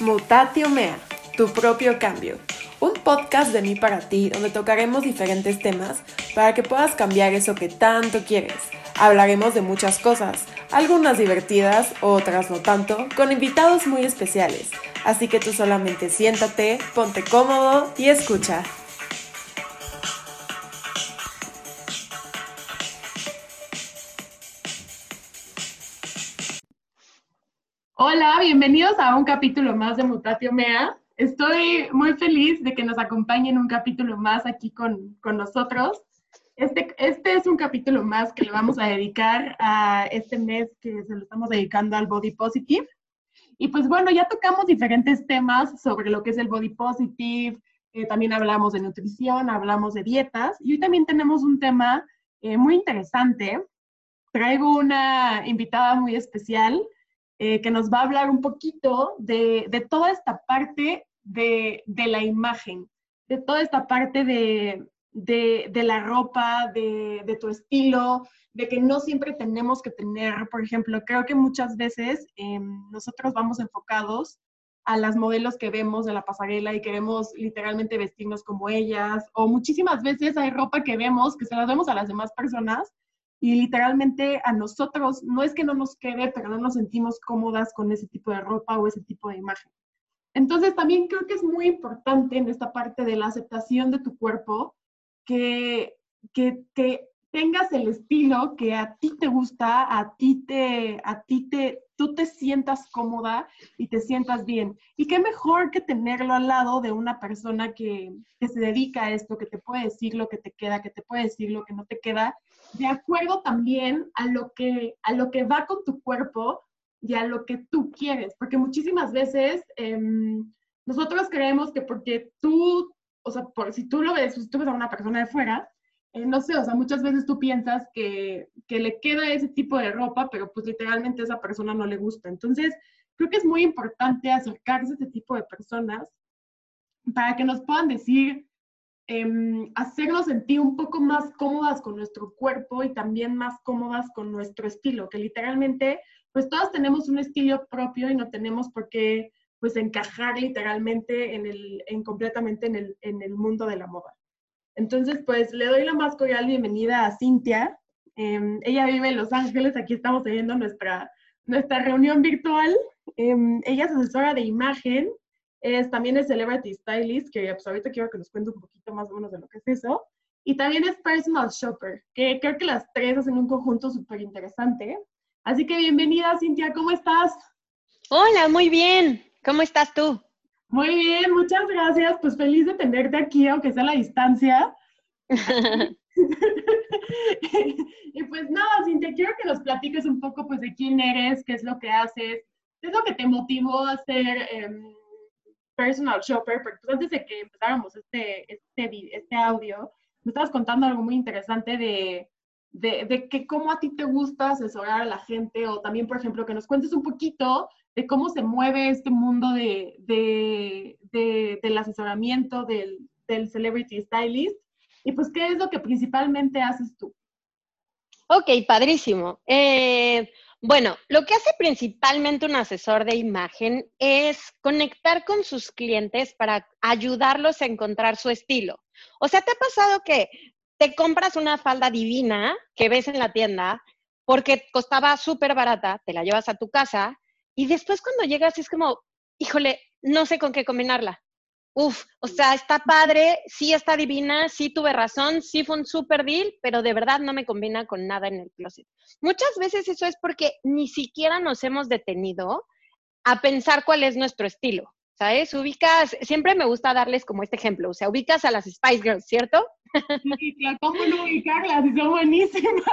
Mutatio Mea, tu propio cambio. Un podcast de mí para ti donde tocaremos diferentes temas para que puedas cambiar eso que tanto quieres. Hablaremos de muchas cosas, algunas divertidas, otras no tanto, con invitados muy especiales. Así que tú solamente siéntate, ponte cómodo y escucha. Bienvenidos a un capítulo más de Mutatio Mea. Estoy muy feliz de que nos acompañen un capítulo más aquí con, con nosotros. Este, este es un capítulo más que le vamos a dedicar a este mes que se lo estamos dedicando al Body Positive. Y pues bueno, ya tocamos diferentes temas sobre lo que es el Body Positive, eh, también hablamos de nutrición, hablamos de dietas y hoy también tenemos un tema eh, muy interesante. Traigo una invitada muy especial eh, que nos va a hablar un poquito de, de toda esta parte de, de, la imagen, de toda esta parte de, de la ropa, de, tu estilo, de que no siempre tenemos que tener, por ejemplo, creo que muchas veces eh, nosotros vamos enfocados a las modelos que vemos de la pasarela y queremos literalmente vestirnos como ellas, o muchísimas veces hay ropa que vemos que se la vemos a las demás personas y literalmente a nosotros no es que no nos quede, pero no nos sentimos cómodas con ese tipo de ropa o ese tipo de imagen. Entonces también creo que es muy importante en esta parte de la aceptación de tu cuerpo que, que, tengas el estilo que a ti te gusta, a ti te, a ti te, tú te sientas cómoda y te sientas bien. Y qué mejor que tenerlo al lado de una persona que, que se dedica a esto, que te puede decir lo que te queda, que te puede decir lo que no te queda, de acuerdo también a lo que, a lo que va con tu cuerpo y a lo que tú quieres. Porque muchísimas veces em, nosotros creemos que porque tú, o sea, por, si tú lo ves, si tú ves a una persona de fuera, eh, no sé, o sea, muchas veces tú piensas que, que, le queda ese tipo de ropa, pero pues literalmente a esa persona no le gusta. Entonces, creo que es muy importante acercarse a ese tipo de personas para que nos puedan decir, eh, hacernos sentir un poco más cómodas con nuestro cuerpo y también más cómodas con nuestro estilo, que literalmente, pues todas tenemos un estilo propio y no tenemos por qué, pues, encajar literalmente en el, en completamente en el, en el mundo de la moda. Entonces, pues le doy la más cordial bienvenida a Cintia. Eh, ella vive en Los Ángeles, aquí estamos teniendo nuestra, nuestra reunión virtual. Eh, ella es asesora de imagen, es, también es Celebrity Stylist, que pues, ahorita quiero que nos cuente un poquito más o menos de lo que es eso. Y también es Personal Shopper, que creo que las tres hacen un conjunto súper interesante. Así que bienvenida, Cintia, ¿cómo estás? Hola, muy bien. ¿Cómo estás tú? Muy bien, muchas gracias. Pues feliz de tenerte aquí, aunque sea a la distancia. y pues nada, Cintia, quiero que nos platiques un poco pues de quién eres, qué es lo que haces, qué es lo que te motivó a ser eh, personal shopper, porque pues antes de que empezáramos este, este, este audio, me estabas contando algo muy interesante de, de, de, que cómo a ti te gusta asesorar a la gente o también, por ejemplo, que nos cuentes un poquito de cómo se mueve este mundo de, de, del asesoramiento del, del, celebrity stylist y pues qué es lo que principalmente haces tú. Ok, padrísimo. Eh, bueno, lo que hace principalmente un asesor de imagen es conectar con sus clientes para ayudarlos a encontrar su estilo. O sea, ¿te ha pasado que te compras una falda divina que ves en la tienda porque costaba súper barata, te la llevas a tu casa y después cuando llegas es como, híjole, no sé con qué combinarla. Uf, o sea, está padre, sí está divina, sí tuve razón, sí fue un super deal, pero de verdad no me combina con nada en el closet. Muchas veces eso es porque ni siquiera nos hemos detenido a pensar cuál es nuestro estilo. ¿Sabes? Ubicas, siempre me gusta darles como este ejemplo, o sea, ubicas a las Spice Girls, ¿cierto? Sí, claro, ¿cómo no ubicarlas? Son buenísimas.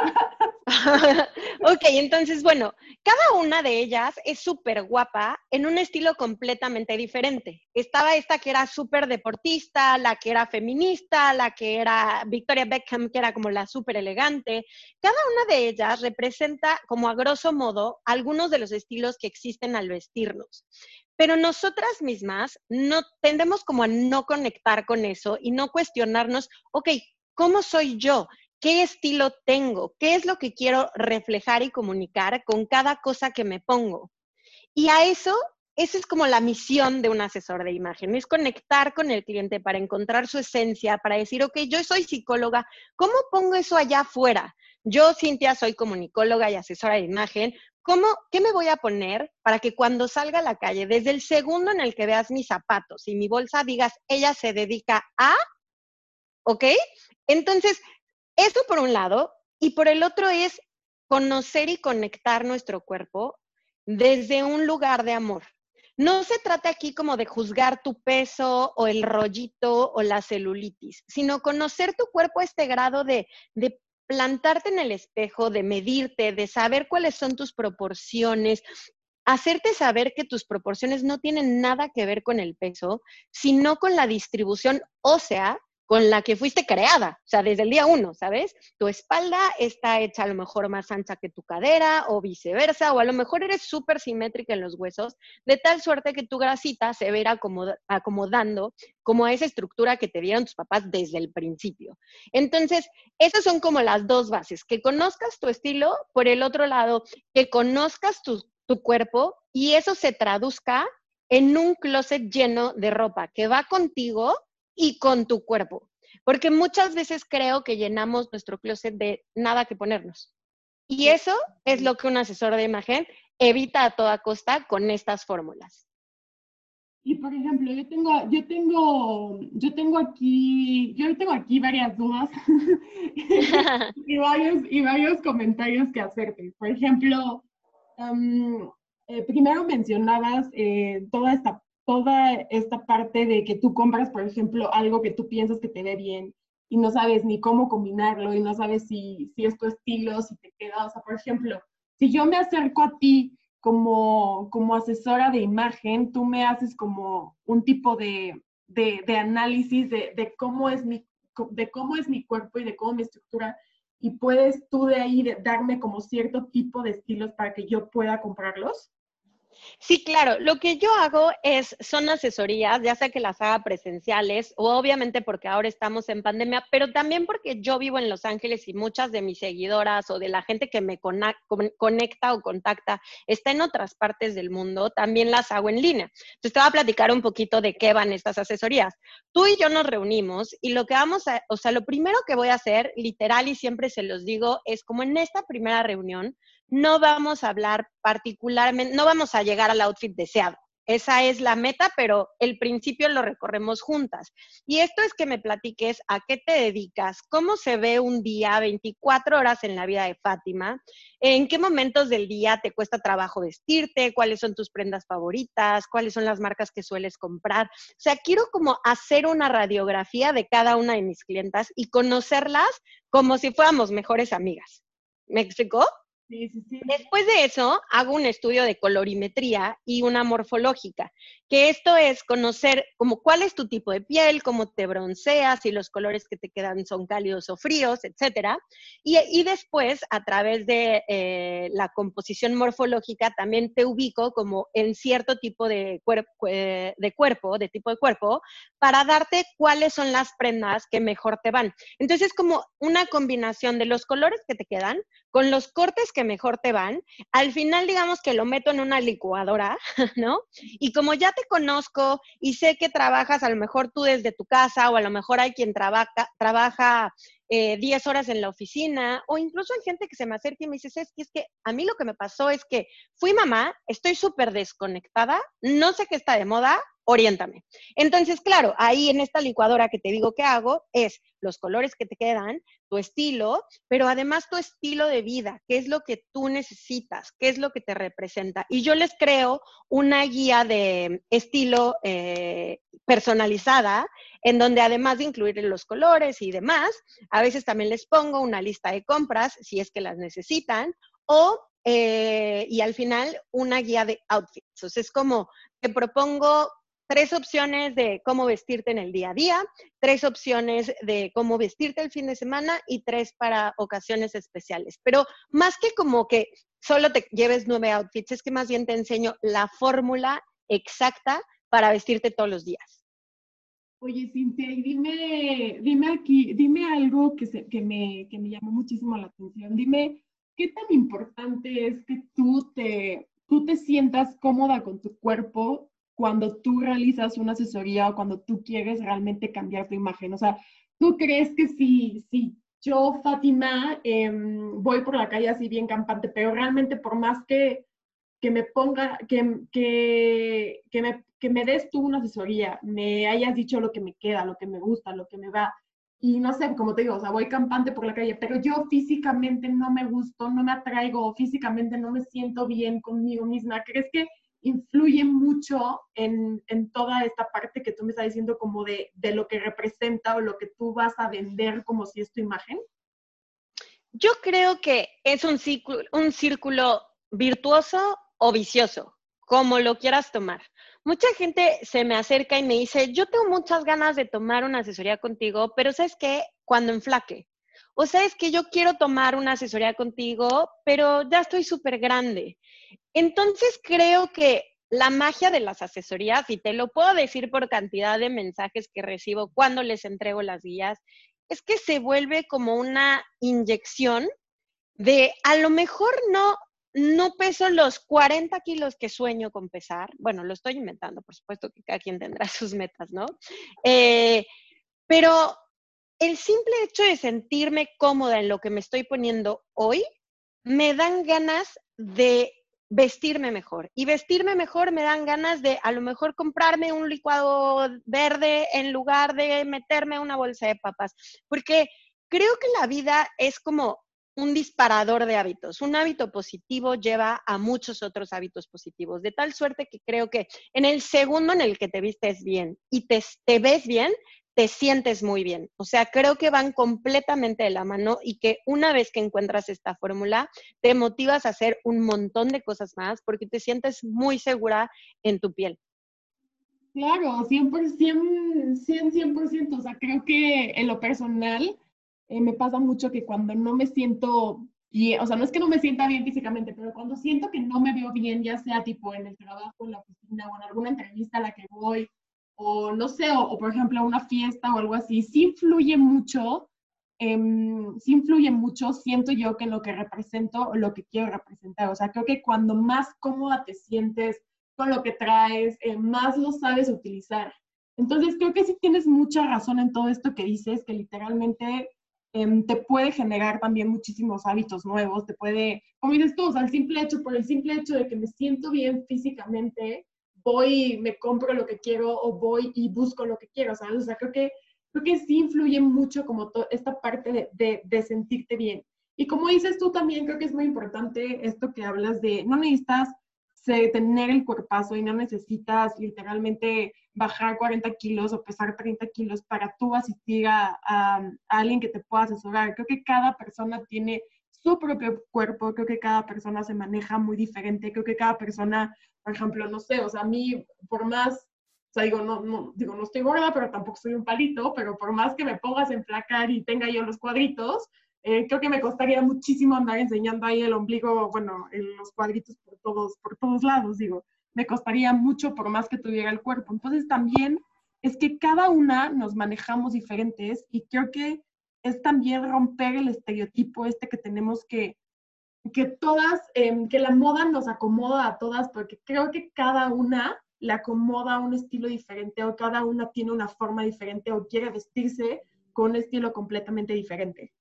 ok, entonces, bueno, cada una de ellas es súper guapa en un estilo completamente diferente. Estaba esta que era súper deportista, la que era feminista, la que era Victoria Beckham, que era como la súper elegante. Cada una de ellas representa, como a grosso modo, algunos de los estilos que existen al vestirnos. Pero nosotras mismas no tendemos como a no conectar con eso y no cuestionarnos, ok, ¿cómo soy yo? ¿Qué estilo tengo? ¿Qué es lo que quiero reflejar y comunicar con cada cosa que me pongo? Y a eso esa es como la misión de un asesor de imagen, es conectar con el cliente para encontrar su esencia, para decir, ok, yo soy psicóloga, ¿cómo pongo eso allá afuera? Yo, Cintia, soy comunicóloga y asesora de imagen. ¿Cómo, ¿Qué me voy a poner para que cuando salga a la calle, desde el segundo en el que veas mis zapatos y mi bolsa, digas, ella se dedica a, ¿ok? Entonces, eso por un lado, y por el otro es conocer y conectar nuestro cuerpo desde un lugar de amor. No se trata aquí como de juzgar tu peso o el rollito o la celulitis, sino conocer tu cuerpo a este grado de, de plantarte en el espejo, de medirte, de saber cuáles son tus proporciones, hacerte saber que tus proporciones no tienen nada que ver con el peso, sino con la distribución ósea con la que fuiste creada, o sea, desde el día uno, ¿sabes? Tu espalda está hecha a lo mejor más ancha que tu cadera o viceversa, o a lo mejor eres súper simétrica en los huesos, de tal suerte que tu grasita se verá acomodando como a esa estructura que te dieron tus papás desde el principio. Entonces, esas son como las dos bases, que conozcas tu estilo, por el otro lado, que conozcas tu, tu cuerpo y eso se traduzca en un closet lleno de ropa que va contigo y con tu cuerpo. Porque muchas veces creo que llenamos nuestro closet de nada que ponernos. Y eso es lo que un asesor de imagen evita a toda costa con estas fórmulas. Y por ejemplo, yo tengo, yo tengo, yo tengo aquí, yo tengo aquí varias dudas y, varios, y varios comentarios que hacerte. Por ejemplo, eh, primero mencionabas eh, toda esta toda esta parte de que tú compras, por ejemplo, algo que tú piensas que te ve bien y no sabes ni cómo combinarlo y no sabes si, si es tu estilo, si te queda. O sea, por ejemplo, si yo me acerco a ti como, como asesora de imagen, tú me haces como un tipo de, de, de análisis de, de, cómo es mi, de cómo es mi cuerpo y de cómo mi estructura y puedes tú de ahí darme como cierto tipo de estilos para que yo pueda comprarlos. Sí, claro. Lo que yo hago es, son asesorías, ya sea que las haga presenciales o obviamente porque ahora estamos en pandemia, pero también porque yo vivo en Los Ángeles y muchas de mis seguidoras o de la gente que me conecta o contacta está en otras partes del mundo, también las hago en línea. Entonces te voy a platicar un poquito de qué van estas asesorías. Tú y yo nos reunimos y lo que vamos a, o sea, lo primero que voy a hacer, literal y siempre se los digo, es como en esta primera reunión, no vamos a hablar particularmente, no vamos a llegar al outfit deseado. Esa es la meta, pero el principio lo recorremos juntas. Y esto es que me platiques a qué te dedicas, cómo se ve un día 24 horas en la vida de Fátima, en qué momentos del día te cuesta trabajo vestirte, cuáles son tus prendas favoritas, cuáles son las marcas que sueles comprar. O sea, quiero como hacer una radiografía de cada una de mis clientas y conocerlas como si fuéramos mejores amigas. ¿Me explicó? Después de eso, hago un estudio de colorimetría y una morfológica, que esto es conocer como cuál es tu tipo de piel, cómo te bronceas, si los colores que te quedan son cálidos o fríos, etcétera. Y, después, a través de eh, la composición morfológica, también te ubico como en cierto tipo de, de cuerpo, de tipo de cuerpo, para darte cuáles son las prendas que mejor te van. Entonces, como una combinación de los colores que te quedan con los cortes que mejor te van. Al final, digamos que lo meto en una licuadora, ¿no? Y como ya te conozco y sé que trabajas a lo mejor tú desde tu casa o a lo mejor hay quien trabaja, trabaja 10 eh, horas en la oficina, o incluso hay gente que se me acerca y me dice, es que, es que a mí lo que me pasó es que fui mamá, estoy súper desconectada, no sé qué está de moda, oriéntame. Entonces, claro, ahí en esta licuadora que te digo que hago es los colores que te quedan, tu estilo, pero además tu estilo de vida, qué es lo que tú necesitas, qué es lo que te representa. Y yo les creo una guía de estilo eh, personalizada, en donde además de incluir los colores y demás, a veces también les pongo una lista de compras si es que las necesitan, o eh, y al final una guía de outfits. Entonces es como te propongo tres opciones de cómo vestirte en el día a día, tres opciones de cómo vestirte el fin de semana y tres para ocasiones especiales. Pero más que como que solo te lleves nueve outfits, es que más bien te enseño la fórmula exacta para vestirte todos los días. Oye, Cintia, y dime, dime aquí, dime algo que, que, me, que me llamó muchísimo la atención. Dime, ¿qué tan importante es que tú te tú te sientas cómoda con tu cuerpo cuando tú realizas una asesoría o cuando tú quieres realmente cambiar tu imagen. O sea, ¿tú crees que si, si yo, Fátima, em, voy por la calle así bien campante, pero realmente por más que, que me ponga, que, que, que, me, que me des tú una asesoría, me hayas dicho lo que me queda, lo que me gusta, lo que me va, y no sé, como te digo, o sea, voy campante por la calle, pero yo físicamente no me gusto, no me atraigo, físicamente no me siento bien conmigo misma. ¿Crees que influye mucho en, en toda esta parte que tú me estás diciendo como de, de, lo que representa o lo que tú vas a vender como si es tu imagen? Yo creo que es un círculo, un círculo virtuoso o vicioso, como lo quieras tomar mucha gente se me acerca y me dice, yo tengo muchas ganas de tomar una asesoría contigo, pero ¿sabes qué? Cuando enflaque. O sabes que yo quiero tomar una asesoría contigo, pero ya estoy súper grande. Entonces creo que la magia de las asesorías, y te lo puedo decir por cantidad de mensajes que recibo cuando les entrego las guías, es que se vuelve como una inyección de a lo mejor no no peso los 40 kilos que sueño con pesar. Bueno, lo estoy inventando, por supuesto que cada quien tendrá sus metas, ¿no? Eh, pero el simple hecho de sentirme cómoda en lo que me estoy poniendo hoy, me dan ganas de vestirme mejor. Y vestirme mejor me dan ganas de a lo mejor comprarme un licuado verde en lugar de meterme una bolsa de papas. Porque creo que la vida es como un disparador de hábitos. Un hábito positivo lleva a muchos otros hábitos positivos, de tal suerte que creo que en el segundo en el que te vistes bien y te, te ves bien, te sientes muy bien. O sea, creo que van completamente de la mano y que una vez que encuentras esta fórmula, te motivas a hacer un montón de cosas más porque te sientes muy segura en tu piel. Claro, 100%, 100, 100%. O sea, creo que en lo personal, eh, me pasa mucho que cuando no me siento bien, o sea, no es que no me sienta bien físicamente, pero cuando siento que no me veo bien, ya sea tipo en el trabajo, en la oficina o en alguna entrevista a la que voy, o no sé, o, por ejemplo una fiesta o algo así, sí influye mucho, eh, sí influye mucho, siento yo que lo que represento o lo que quiero representar. O sea, creo que cuando más cómoda te sientes con lo que traes, eh, más lo sabes utilizar. Entonces, creo que sí tienes mucha razón en todo esto que dices, que literalmente Em, te puede generar también muchísimos hábitos nuevos, te puede, como dices tú, o sea, el simple hecho, por el simple hecho de que me siento bien físicamente, voy y me compro lo que quiero o voy y busco lo que quiero, ¿sabes? O sea, creo que, creo que sí influye mucho como esta parte de, de, de sentirte bien. Y como dices tú también, creo que es muy importante esto que hablas de, no necesitas tener el cuerpazo y no necesitas literalmente bajar 40 kilos o pesar 30 kilos para tú asistir a, a, alguien que te pueda asesorar. Creo que cada persona tiene su propio cuerpo, creo que cada persona se maneja muy diferente, creo que cada persona, por ejemplo, no sé, o sea, a mí, por más, o sea, digo, no, no, digo, no estoy gorda, pero tampoco soy un palito, pero por más que me pongas en enflacar y tenga yo los cuadritos, eh, creo que me costaría muchísimo andar enseñando ahí el ombligo, bueno, en los cuadritos por todos, por todos lados, digo, me costaría mucho por más que tuviera el cuerpo. Entonces también es que cada una nos manejamos diferentes y creo que es también romper el estereotipo este que tenemos que, que todas, em, que la moda nos acomoda a todas, porque creo que cada una le acomoda un estilo diferente o cada una tiene una forma diferente o quiere vestirse con un estilo completamente diferente.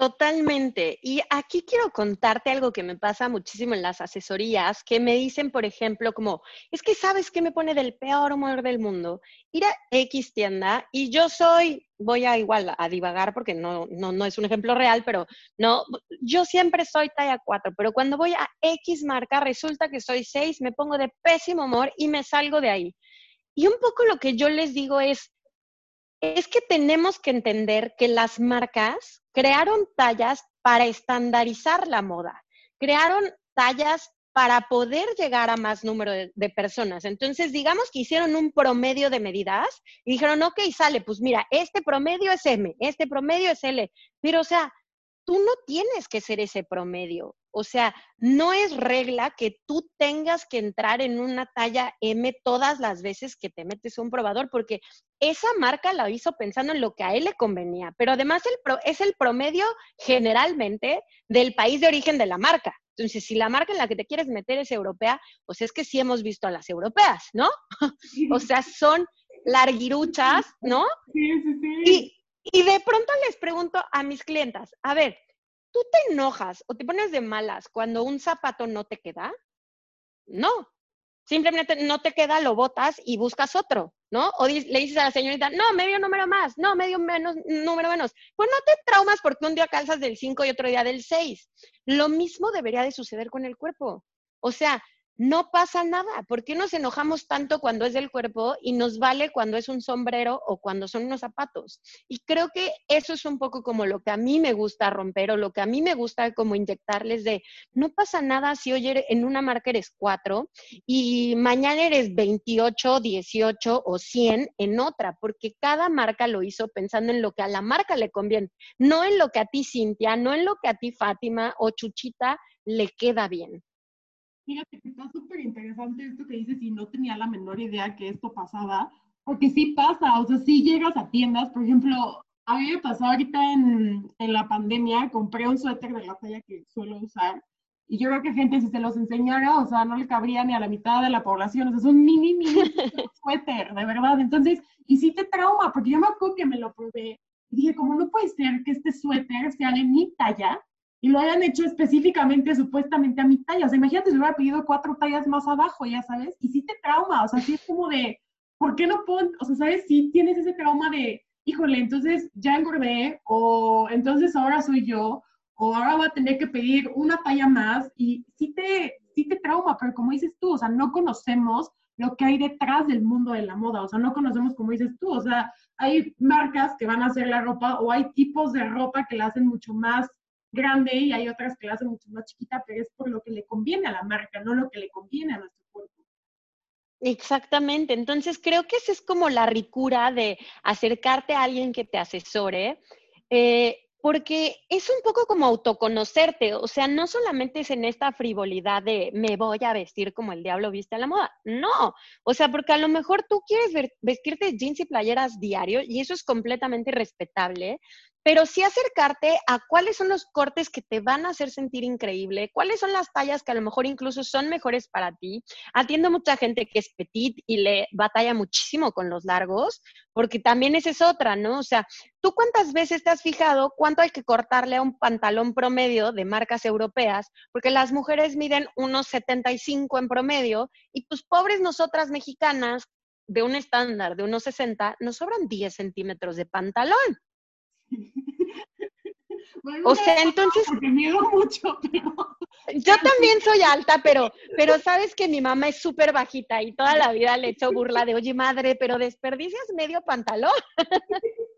Totalmente. Y aquí quiero contarte algo que me pasa muchísimo en las asesorías, que me dicen, por ejemplo, como, es que sabes qué me pone del peor humor del mundo, ir a X tienda y yo soy, voy a igual a divagar porque no, no, no es un ejemplo real, pero no, yo siempre soy talla 4, pero cuando voy a X marca resulta que soy 6, me pongo de pésimo humor y me salgo de ahí. Y un poco lo que yo les digo es, es que tenemos que entender que las marcas crearon tallas para estandarizar la moda, crearon tallas para poder llegar a más número de, personas. Entonces, digamos que hicieron un promedio de medidas y dijeron, ok, sale, pues mira, este promedio es M, este promedio es L, pero o sea, tú no tienes que ser ese promedio. O sea, no es regla que tú tengas que entrar en una talla M todas las veces que te metes un probador, porque esa marca la hizo pensando en lo que a él le convenía, pero además el es el promedio generalmente del país de origen de la marca. Entonces, si la marca en la que te quieres meter es europea, pues es que sí hemos visto a las europeas, ¿no? o sea, son larguiruchas, ¿no? Sí, sí, sí. Y, y de pronto les pregunto a mis clientas, a ver, ¿tú te enojas o te pones de malas cuando un zapato no te queda? No, simplemente no te queda, lo botas y buscas otro, ¿no? O le dices a la señorita, no, medio número más, no, medio menos, número menos. Pues no te traumas porque un día calzas del 5 y otro día del 6. Lo mismo debería de suceder con el cuerpo. O sea, no pasa nada. ¿Por qué nos enojamos tanto cuando es del cuerpo y nos vale cuando es un sombrero o cuando son unos zapatos? Y creo que eso es un poco como lo que a mí me gusta romper o lo que a mí me gusta como inyectarles de, no pasa nada si hoy en una marca eres cuatro y mañana eres 28, 18 o 100 en otra, porque cada marca lo hizo pensando en lo que a la marca le conviene, no en lo que a ti Cintia, no en lo que a ti Fátima o Chuchita le queda bien. Fíjate que está súper interesante esto que dices y no tenía la menor idea que esto pasaba, porque sí pasa, o sea, sí llegas a tiendas, por ejemplo, a mí me pasó ahorita en, en la pandemia, compré un suéter de la talla que suelo usar, y yo creo que gente, si se los enseñara, o sea, no le cabría ni a la mitad de la población, o sea, es un mini, mini suéter, de verdad. Entonces, y sí te trauma, porque yo me acuerdo que me lo probé, y dije, como no puede ser que este suéter sea de mi talla, y lo hayan hecho específicamente, supuestamente a mi talla. O sea, imagínate si hubiera pedido cuatro tallas más abajo, ya sabes, y sí te trauma, o sea, sí es como de, ¿por qué no pon, o sea, sabes, si tienes ese trauma de, híjole, entonces ya engordé, o entonces ahora soy yo, o ahora voy a tener que pedir una talla más, y sí te, sí te trauma, pero como dices tú, o sea, no conocemos lo que hay detrás del mundo de la moda, o sea, no conocemos como dices tú, o sea, hay marcas que van a hacer la ropa o hay tipos de ropa que la hacen mucho más grande y hay otras que la hacen mucho más chiquita, pero es por lo que le conviene a la marca, no lo que le conviene a nuestro cuerpo. Exactamente, entonces creo que esa es como la ricura de acercarte a alguien que te asesore, eh, porque es un poco como autoconocerte, o sea, no solamente es en esta frivolidad de me voy a vestir como el diablo viste a la moda, no, o sea, porque a lo mejor tú quieres vestirte jeans y playeras diario y eso es completamente respetable, pero sí acercarte a cuáles son los cortes que te van a hacer sentir increíble, cuáles son las tallas que a lo mejor incluso son mejores para ti. Atiendo mucha gente que es petit y le batalla muchísimo con los largos, porque también esa es otra, ¿no? O sea, ¿tú cuántas veces te has fijado cuánto hay que cortarle a un pantalón promedio de marcas europeas? Porque las mujeres miden unos 75 en promedio y pues pobres nosotras mexicanas de un estándar de unos 60, nos sobran 10 centímetros de pantalón o sea, entonces... Porque miedo mucho, Yo también soy alta, pero, pero sabes que mi mamá es súper bajita y toda la vida le echo burla de, oye madre, pero desperdicias medio pantalón.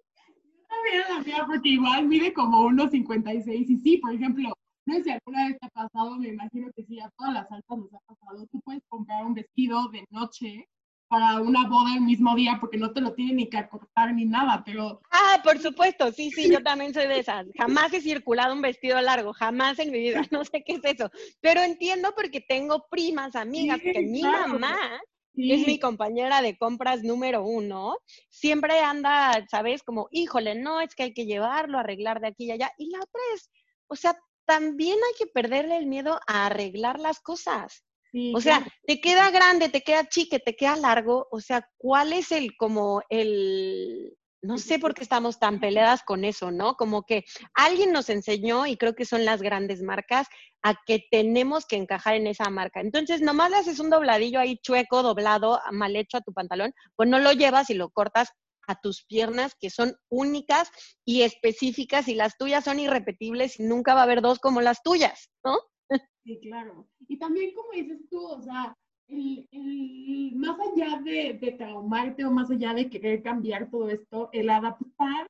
Yo también la mía, porque igual mide como unos 56 y sí, por ejemplo, no sé si alguna vez te ha pasado, me imagino que sí, a todas las altas nos ha pasado, tú puedes comprar un vestido de noche para una boda el mismo día porque no te lo tienen ni que acortar ni nada, pero... Ah, por supuesto, sí, sí, yo también soy de esas. Jamás he circulado un vestido largo, jamás en mi vida, no sé qué es eso. Pero entiendo porque tengo primas, amigas, que mi mamá es mi compañera de compras número uno, siempre anda, ¿sabes? Como, híjole, no, es que hay que llevarlo, arreglar de aquí y allá. Y la otra es, o sea, también hay que perderle el miedo a arreglar las cosas o sea, te queda grande, te queda chique, te queda largo. O sea, ¿cuál es el como el no sé por qué estamos tan peleadas con eso, ¿no? Como que alguien nos enseñó, y creo que son las grandes marcas, a que tenemos que encajar en esa marca. Entonces, nomás le haces un dobladillo ahí chueco, doblado, mal hecho a tu pantalón, pues no lo llevas y lo cortas a tus piernas, que son únicas y específicas, y las tuyas son irrepetibles y nunca va a haber dos como las tuyas, ¿no? Sí, claro. Y también, como dices tú, o sea, el, el, más allá de, de, traumarte o más allá de querer cambiar todo esto, el adaptar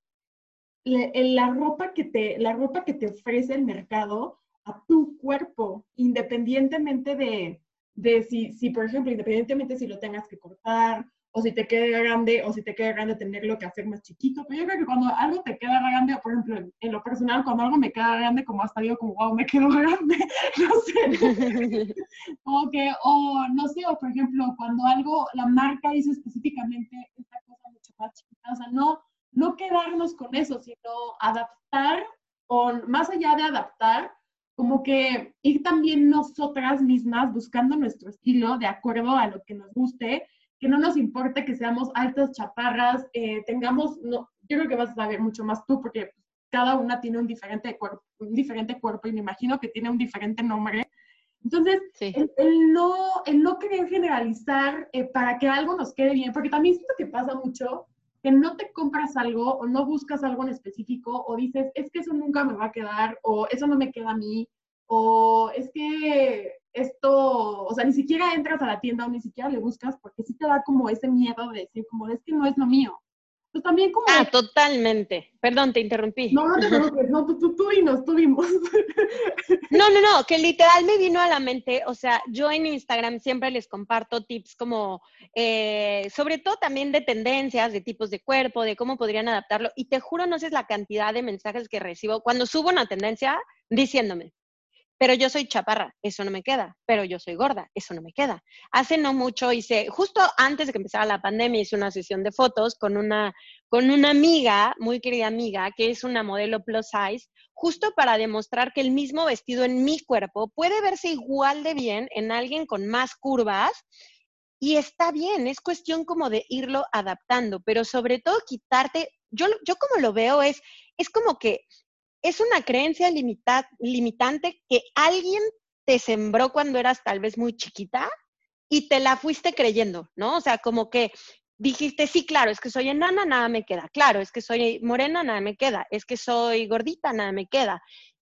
la ropa que te, la ropa que te ofrece el mercado a tu cuerpo, independientemente de, de si, si, por ejemplo, independientemente si lo tengas que cortar o si te queda grande, o si te queda grande tenerlo que hacer más chiquito. Pero yo creo que cuando algo te queda grande, por ejemplo, en, lo personal, cuando algo me queda grande, como hasta digo, como, wow, me quedó grande, no sé. como que, o no sé, o por ejemplo, cuando algo, la marca hizo específicamente esta cosa mucho más chiquita, o sea, no, no quedarnos con eso, sino adaptar, o más allá de adaptar, como que ir también nosotras mismas buscando nuestro estilo de acuerdo a lo que nos guste, que no nos importe que seamos altas, chaparras, eh, tengamos, no, yo creo que vas a saber mucho más tú porque cada una tiene un diferente cuerpo, un diferente cuerpo y me imagino que tiene un diferente nombre. Entonces, el, no, el no querer generalizar eh, para que algo nos quede bien, porque también siento que pasa mucho que no te compras algo o no buscas algo en específico o dices, es que eso nunca me va a quedar o eso no me queda a mí o es que esto, o sea, ni siquiera entras a la tienda o ni siquiera le buscas porque sí te da como ese miedo de decir, como es que no es lo mío. Pues también como... Ah, totalmente. Perdón, te interrumpí. No, no te preocupes, no, tú, tú, y nos tuvimos. No, no, no, que literal me vino a la mente, o sea, yo en Instagram siempre les comparto tips como, eh, sobre todo también de tendencias, de tipos de cuerpo, de cómo podrían adaptarlo, y te juro, no sé la cantidad de mensajes que recibo cuando subo una tendencia diciéndome, pero yo soy chaparra, eso no me queda, pero yo soy gorda, eso no me queda. Hace no mucho hice, justo antes de que empezara la pandemia, hice una sesión de fotos con una, con una amiga, muy querida amiga, que es una modelo plus size, justo para demostrar que el mismo vestido en mi cuerpo puede verse igual de bien en alguien con más curvas y está bien, es cuestión como de irlo adaptando, pero sobre todo quitarte, yo, yo como lo veo es, es como que es una creencia limitante que alguien te sembró cuando eras tal vez muy chiquita y te la fuiste creyendo, ¿no? O sea, como que dijiste, sí, claro, es que soy enana, nada me queda, claro, es que soy morena, nada me queda, es que soy gordita, nada me queda.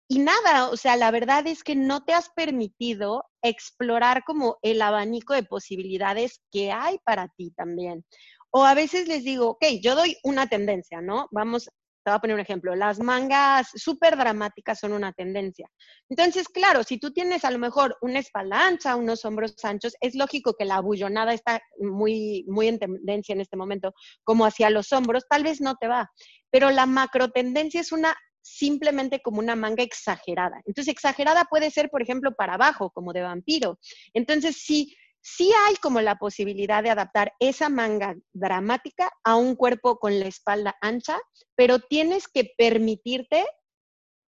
Y nada, o sea, la verdad es que no te has permitido explorar como el abanico de posibilidades que hay para ti también. O a veces les digo, ok, yo doy una tendencia, ¿no? Vamos te voy a poner un ejemplo, las mangas súper dramáticas son una tendencia. Entonces, claro, si tú tienes a lo mejor una espalda ancha, unos hombros anchos, es lógico que la bullonada está muy, muy en tendencia en este momento, como hacia los hombros, tal vez no te va. Pero la macro tendencia es una simplemente como una manga exagerada. Entonces, exagerada puede ser, por ejemplo, para abajo, como de vampiro. Entonces, si sí hay como la posibilidad de adaptar esa manga dramática a un cuerpo con la espalda ancha, pero tienes que permitirte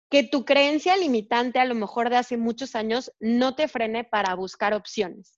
que tu creencia limitante a lo mejor de hace muchos años no te frene para buscar opciones.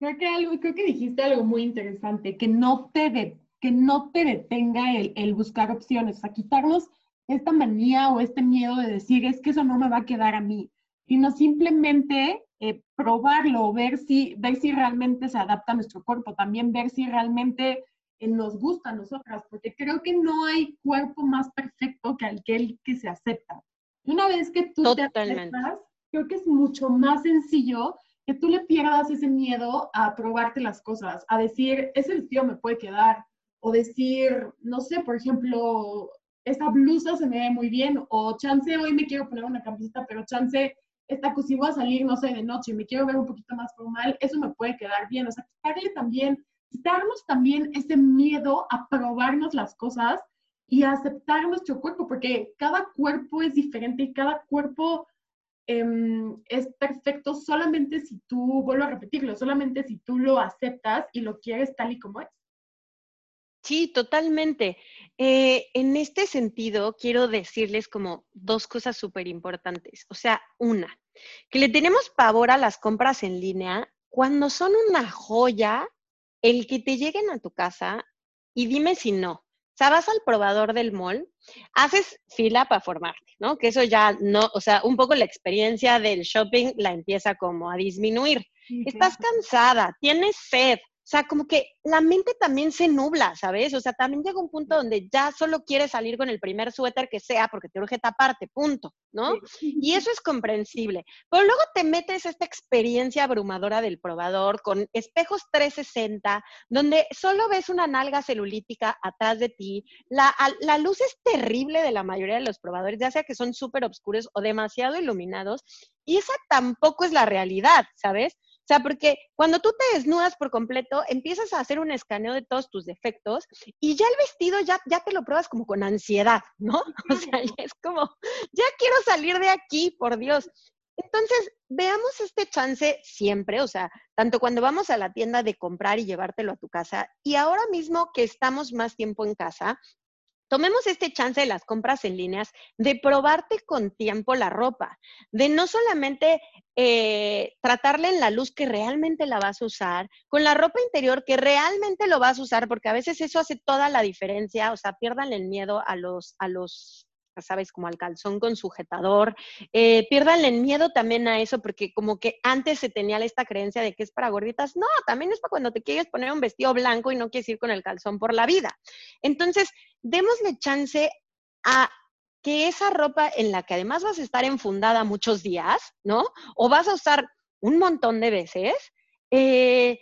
Creo que, algo, creo que dijiste algo muy interesante, que no te, que no te detenga el, el buscar opciones, o sea, quitarnos esta manía o este miedo de decir, es que eso no me va a quedar a mí, sino simplemente eh, probarlo, ver si, ver si realmente se adapta a nuestro cuerpo, también ver si realmente eh, nos gusta a nosotras, porque creo que no hay cuerpo más perfecto que aquel que se acepta. Una vez que tú te aceptas, creo que es mucho más sencillo que tú le pierdas ese miedo a probarte las cosas, a decir, ese vestido me puede quedar, o decir, no sé, por ejemplo, esta blusa se me ve muy bien, o chance, hoy me quiero poner una camiseta, pero chance esta cosa, si voy a salir, no sé, de noche y me quiero ver un poquito más formal, eso me puede quedar bien. O sea, quitarle también, quitarnos también ese miedo a probarnos las cosas y a aceptar nuestro cuerpo, porque cada cuerpo es diferente y cada cuerpo em, es perfecto solamente si tú, vuelvo a repetirlo, solamente si tú lo aceptas y lo quieres tal y como es. Sí, totalmente. Eh, en este sentido, quiero decirles como dos cosas súper importantes. O sea, una, que le tenemos pavor a las compras en línea cuando son una joya el que te lleguen a tu casa y dime si no. O sea, vas al probador del mall, haces fila para formarte, ¿no? Que eso ya no, o sea, un poco la experiencia del shopping la empieza como a disminuir. Estás cansada, tienes sed, sea, como que la mente también se nubla, ¿sabes? O sea, también llega un punto donde ya solo quieres salir con el primer suéter que sea porque te urge taparte, punto, ¿no? Y eso es comprensible. Pero luego te metes esta experiencia abrumadora del probador con espejos 360, donde solo ves una nalga celulítica atrás de ti. La, la luz es terrible de la mayoría de los probadores, ya sea que son súper oscuros o demasiado iluminados. Y esa tampoco es la realidad, ¿sabes? O sea, porque cuando tú te desnudas por completo, empiezas a hacer un escaneo de todos tus defectos y ya el vestido ya, ya te lo pruebas como con ansiedad, ¿no? O sea, es como, ya quiero salir de aquí, por Dios. Entonces, veamos este chance siempre, o sea, tanto cuando vamos a la tienda de comprar y llevártelo a tu casa, y ahora mismo que estamos más tiempo en casa, tomemos este chance de las compras en líneas, de probarte con tiempo la ropa, de no solamente eh, tratarle en la luz que realmente la vas a usar, con la ropa interior que realmente lo vas a usar, porque a veces eso hace toda la diferencia, o sea, pierdan el miedo a los, a los sabes, como al calzón con sujetador. Eh, el miedo también a eso, porque como que antes se tenía esta creencia de que es para gorditas. No, también es para cuando te quieres poner un vestido blanco y no quieres ir con el calzón por la vida. Entonces, démosle chance a que esa ropa en la que además vas a estar enfundada muchos días, ¿no? O vas a usar un montón de veces, eh,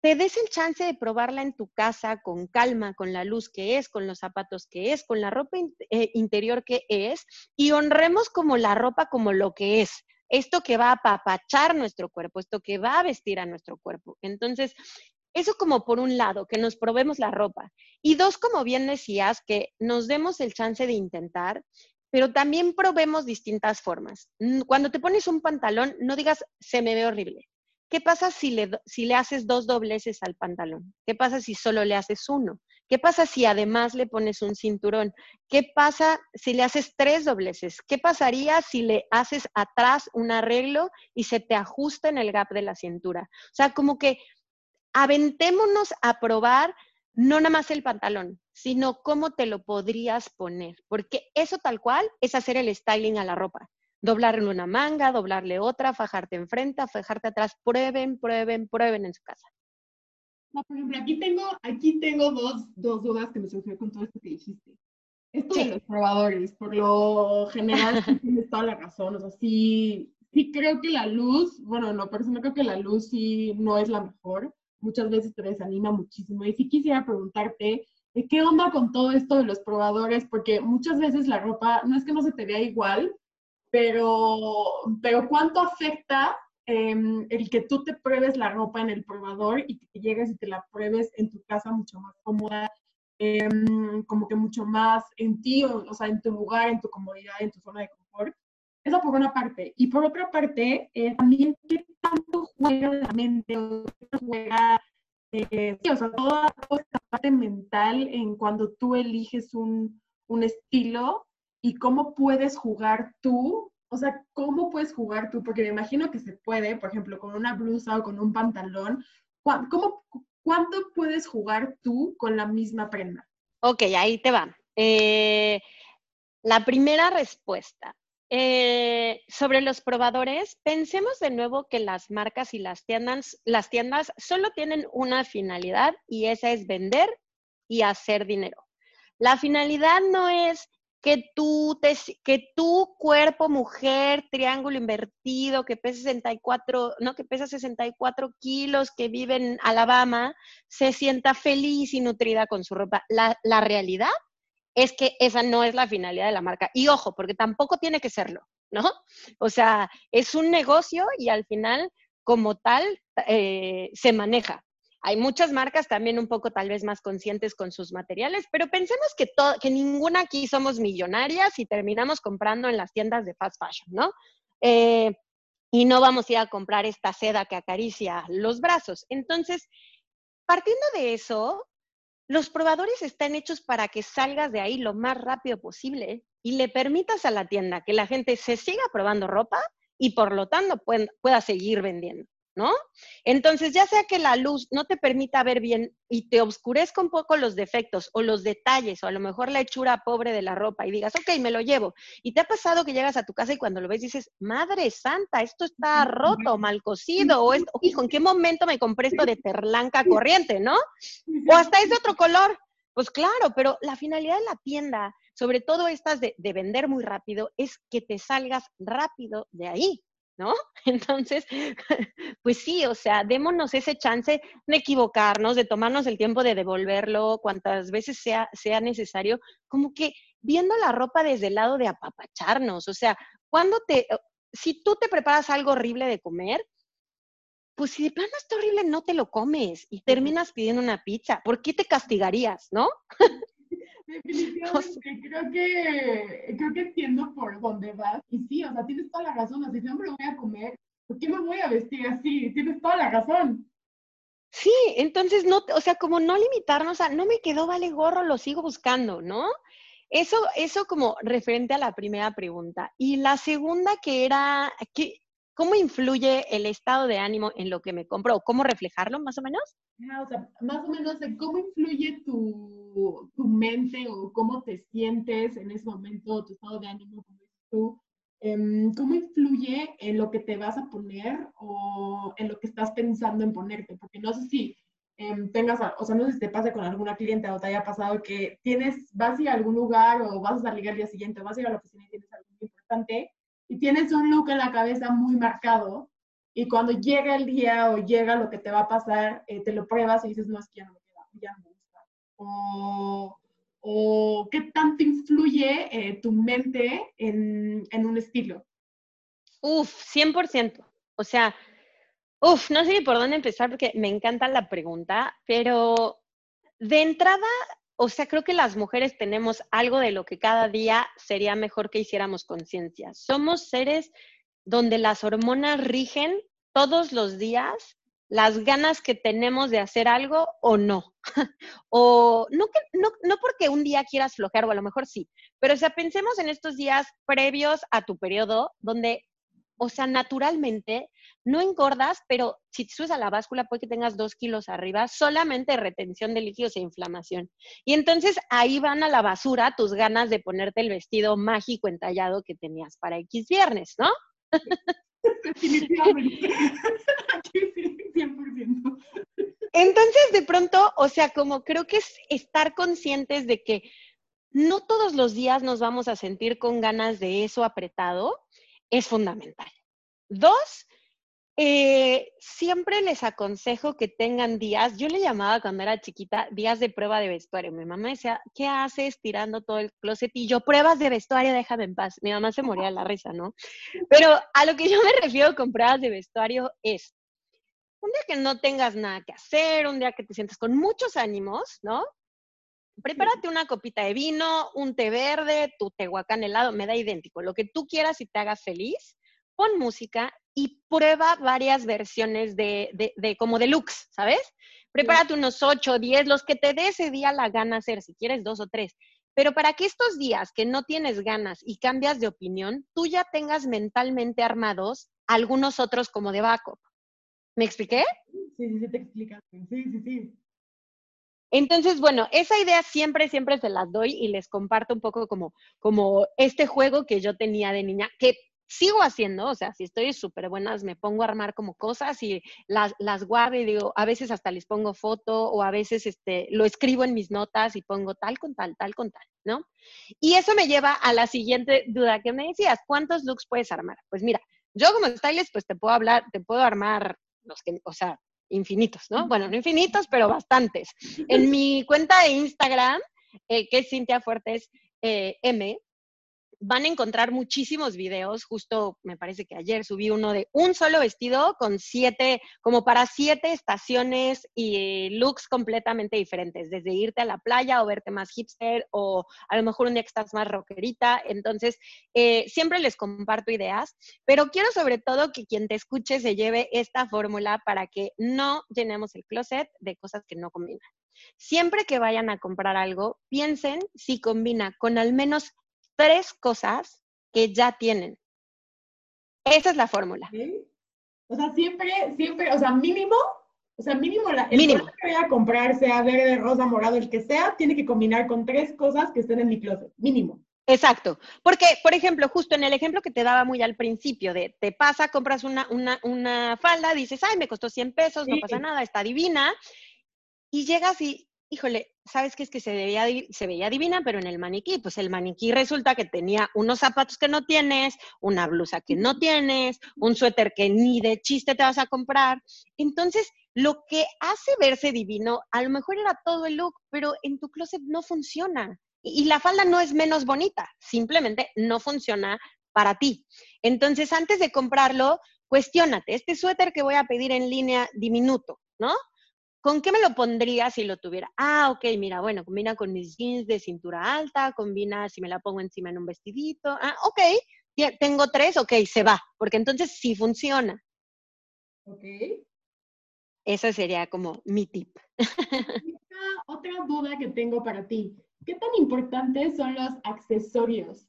te des el chance de probarla en tu casa con calma, con la luz que es, con los zapatos que es, con la ropa eh, interior que es, y honremos como la ropa como lo que es. Esto que va a apapachar nuestro cuerpo, esto que va a vestir a nuestro cuerpo. Entonces, eso como por un lado, que nos probemos la ropa. Y dos, como bien decías, que nos demos el chance de intentar, pero también probemos distintas formas. Cuando te pones un pantalón, no digas, se me ve horrible. ¿Qué pasa si le, si le haces dos dobleces al pantalón? ¿Qué pasa si solo le haces uno? ¿Qué pasa si además le pones un cinturón? ¿Qué pasa si le haces tres dobleces? ¿Qué pasaría si le haces atrás un arreglo y se te ajusta en el gap de la cintura? O sea, como que aventémonos a probar no nada más el pantalón, sino cómo te lo podrías poner, porque eso tal cual es hacer el styling a la ropa doblarle una manga, doblarle otra, fajarte enfrente, fajarte atrás, prueben, prueben, prueben en su casa. No, por ejemplo, aquí tengo, aquí tengo dos, dos dudas que me surgieron con todo esto que dijiste. Esto de los probadores, por lo general tienes toda la razón, o sea, sí, sí creo que la luz, bueno, no, pero no creo que la luz sí no es la mejor, muchas veces te desanima muchísimo, y sí quisiera preguntarte, ¿qué onda con todo esto de los probadores? Porque muchas veces la ropa, no es que no se te vea igual, pero, pero ¿cuánto afecta em, el que tú te pruebes la ropa en el probador y que llegues y te la pruebes en tu casa mucho más cómoda, em, como que mucho más en ti, o, sea, en tu lugar, en tu comodidad, en tu zona de confort? Eso por una parte. Y por otra parte, eh, también qué tanto juega la mente, o juega, eh, sí, o sea, toda, toda, esta parte mental en cuando tú eliges un, un estilo y cómo puedes jugar tú, o sea, cómo puedes jugar tú, porque me imagino que se puede, por ejemplo, con una blusa o con un pantalón, ¿cómo, ¿cuánto puedes jugar tú con la misma prenda? Ok, ahí te va. Eh, la primera respuesta. Eh, sobre los probadores, pensemos de nuevo que las marcas y las tiendas, las tiendas solo tienen una finalidad y esa es vender y hacer dinero. La finalidad no es que tú, te, que tu cuerpo mujer, triángulo invertido, que pesa 64, no, que pesa 64 kilos, que vive en Alabama, se sienta feliz y nutrida con su ropa. La, la realidad es que esa no es la finalidad de la marca. Y ojo, porque tampoco tiene que serlo, ¿no? O sea, es un negocio y al final, como tal, eh, se maneja. Hay muchas marcas también un poco tal vez más conscientes con sus materiales, pero pensemos que, ninguna aquí somos millonarias y terminamos comprando en las tiendas de fast fashion, ¿no? Eh, y no vamos a ir a comprar esta seda que acaricia los brazos. Entonces, partiendo de eso, los probadores están hechos para que salgas de ahí lo más rápido posible y le permitas a la tienda que la gente se siga probando ropa y por lo tanto pueda seguir vendiendo. ¿No? Entonces, ya sea que la luz no te permita ver bien y te oscurezca un poco los defectos o los detalles o a lo mejor la hechura pobre de la ropa y digas, ok, me lo llevo. Y te ha pasado que llegas a tu casa y cuando lo ves dices, madre santa, esto está roto, mal cocido, o esto, hijo, ¿en qué momento me compré esto de terlanca corriente, no? O hasta es de otro color. Pues claro, pero la finalidad de la tienda, sobre todo estas de, de vender muy rápido, es que te salgas rápido de ahí. ¿No? Entonces, pues sí, o sea, démonos ese chance de equivocarnos, de tomarnos el tiempo de devolverlo cuantas veces sea, sea necesario, como que viendo la ropa desde el lado de apapacharnos, o sea, cuando te, si tú te preparas algo horrible de comer, pues si de plano está horrible, no te lo comes y terminas pidiendo una pizza. ¿Por qué te castigarías, no? Definitivamente, creo que, creo que entiendo por dónde vas. Y sí, o sea, tienes toda la razón. O sea, si no me lo voy a comer, ¿por qué me voy a vestir así? Tienes toda la razón. Sí, entonces no, o sea, como no limitarnos a, no me quedó, vale gorro, lo sigo buscando, ¿no? Eso, eso como referente a la primera pregunta. Y la segunda que era, ¿qué, ¿cómo influye el estado de ánimo en lo que me compro? ¿O cómo reflejarlo más o menos? o sea, más o menos cómo influye tu, tu, mente o cómo te sientes en ese momento, tu estado de ánimo, como tú, Em, ¿cómo influye en lo que te vas a poner o en lo que estás pensando en ponerte? Porque no sé si em, tengas, o sea, no sé si te pasa con alguna cliente o te haya pasado que tienes, vas a ir a algún lugar o vas a salir al día siguiente, vas a ir a la oficina y tienes algo importante y tienes un look en la cabeza muy marcado y cuando llega el día o llega lo que te va a pasar, eh, te lo pruebas y dices, no, es que ya no me queda, ya no me gusta. O o qué tanto influye eh, tu mente en, un estilo? Uf, 100%. O sea, uf, no sé por dónde empezar porque me encanta la pregunta, pero de entrada, o sea, creo que las mujeres tenemos algo de lo que cada día sería mejor que hiciéramos conciencia. Somos seres donde las hormonas rigen todos los días las ganas que tenemos de hacer algo o no. o no, que, no, no porque un día quieras flojear, o a lo mejor sí, pero o sea, pensemos en estos días previos a tu periodo, donde, o sea, naturalmente no engordas, pero si te subes a la báscula puede que tengas dos kilos arriba, solamente retención de líquidos e inflamación. Y entonces ahí van a la basura tus ganas de ponerte el vestido mágico entallado que tenías para X viernes, ¿no? Definitivamente. 100%. Entonces, de pronto, o sea, como creo que es estar conscientes de que no todos los días nos vamos a sentir con ganas de eso apretado, es fundamental. Dos, eh, siempre les aconsejo que tengan días, yo le llamaba cuando era chiquita días de prueba de vestuario. Mi mamá decía, ¿qué haces tirando todo el closet? Y yo, pruebas de vestuario, déjame en paz. Mi mamá se moría de la risa, ¿no? Pero a lo que yo me refiero con pruebas de vestuario es, un día que no tengas nada que hacer, un día que te sientas con muchos ánimos, ¿no? Prepárate una copita de vino, un té verde, tu tehuacán helado, me da idéntico, lo que tú quieras y te hagas feliz. Pon música y prueba varias versiones de, de, de como deluxe, ¿sabes? Prepárate unos 8, 10, los que te dé ese día la gana hacer, si quieres dos o tres. Pero para que estos días que no tienes ganas y cambias de opinión, tú ya tengas mentalmente armados algunos otros como de backup. ¿Me expliqué? Sí, sí, sí, te explicaste. Sí, sí, sí. Entonces, bueno, esa idea siempre, siempre se las doy y les comparto un poco como, como este juego que yo tenía de niña, que sigo haciendo, o sea, si estoy súper buenas, me pongo a armar como cosas y las, las guardo y digo, a veces hasta les pongo foto o a veces este, lo escribo en mis notas y pongo tal con tal, tal con tal, ¿no? Y eso me lleva a la siguiente duda que me decías, ¿cuántos looks puedes armar? Pues mira, yo como stylist, pues te puedo hablar, te puedo armar los que, o sea, infinitos, ¿no? Bueno, no infinitos, pero bastantes. En mi cuenta de Instagram, eh, que es Cintia Fuertes eh, M, van a encontrar muchísimos videos. Justo me parece que ayer subí uno de un solo vestido con siete, como para siete estaciones y looks completamente diferentes, desde irte a la playa o verte más hipster o a lo mejor un día que estás más rockerita. Entonces, eh, siempre les comparto ideas, pero quiero sobre todo que quien te escuche se lleve esta fórmula para que no llenemos el closet de cosas que no combinan. Siempre que vayan a comprar algo, piensen si combina con al menos tres cosas que ya tienen. Esa es la fórmula. O sea, siempre, siempre, o sea, mínimo, o sea, mínimo, la, el mínimo. que voy a comprar, sea verde, rosa, morado, el que sea, tiene que combinar con tres cosas que estén en mi closet, mínimo. Exacto, porque, por ejemplo, justo en el ejemplo que te daba muy al principio de te pasa, compras una, una, una falda, dices, ay, me costó 100 pesos, no pasa nada, está divina, y llegas y híjole, ¿sabes qué es que se, veía, se veía divina, pero en el maniquí? Pues el maniquí resulta que tenía unos zapatos que no tienes, una blusa que no tienes, un suéter que ni de chiste te vas a comprar. Entonces, lo que hace verse divino, a lo mejor era todo el look, pero en tu closet no funciona. Y, y la falda no es menos bonita, simplemente no funciona para ti. Entonces, antes de comprarlo, cuestiónate, este suéter que voy a pedir en línea diminuto, ¿no? ¿Con qué me lo pondría si lo tuviera? Ah, ok, mira, bueno, combina con mis jeans de cintura alta, combina si me la pongo encima en un vestidito. Ah, ok, tengo tres, ok, se va, porque entonces sí funciona. Ok. ese sería como mi tip. Otra duda que tengo para ti. ¿Qué tan importantes son los accesorios?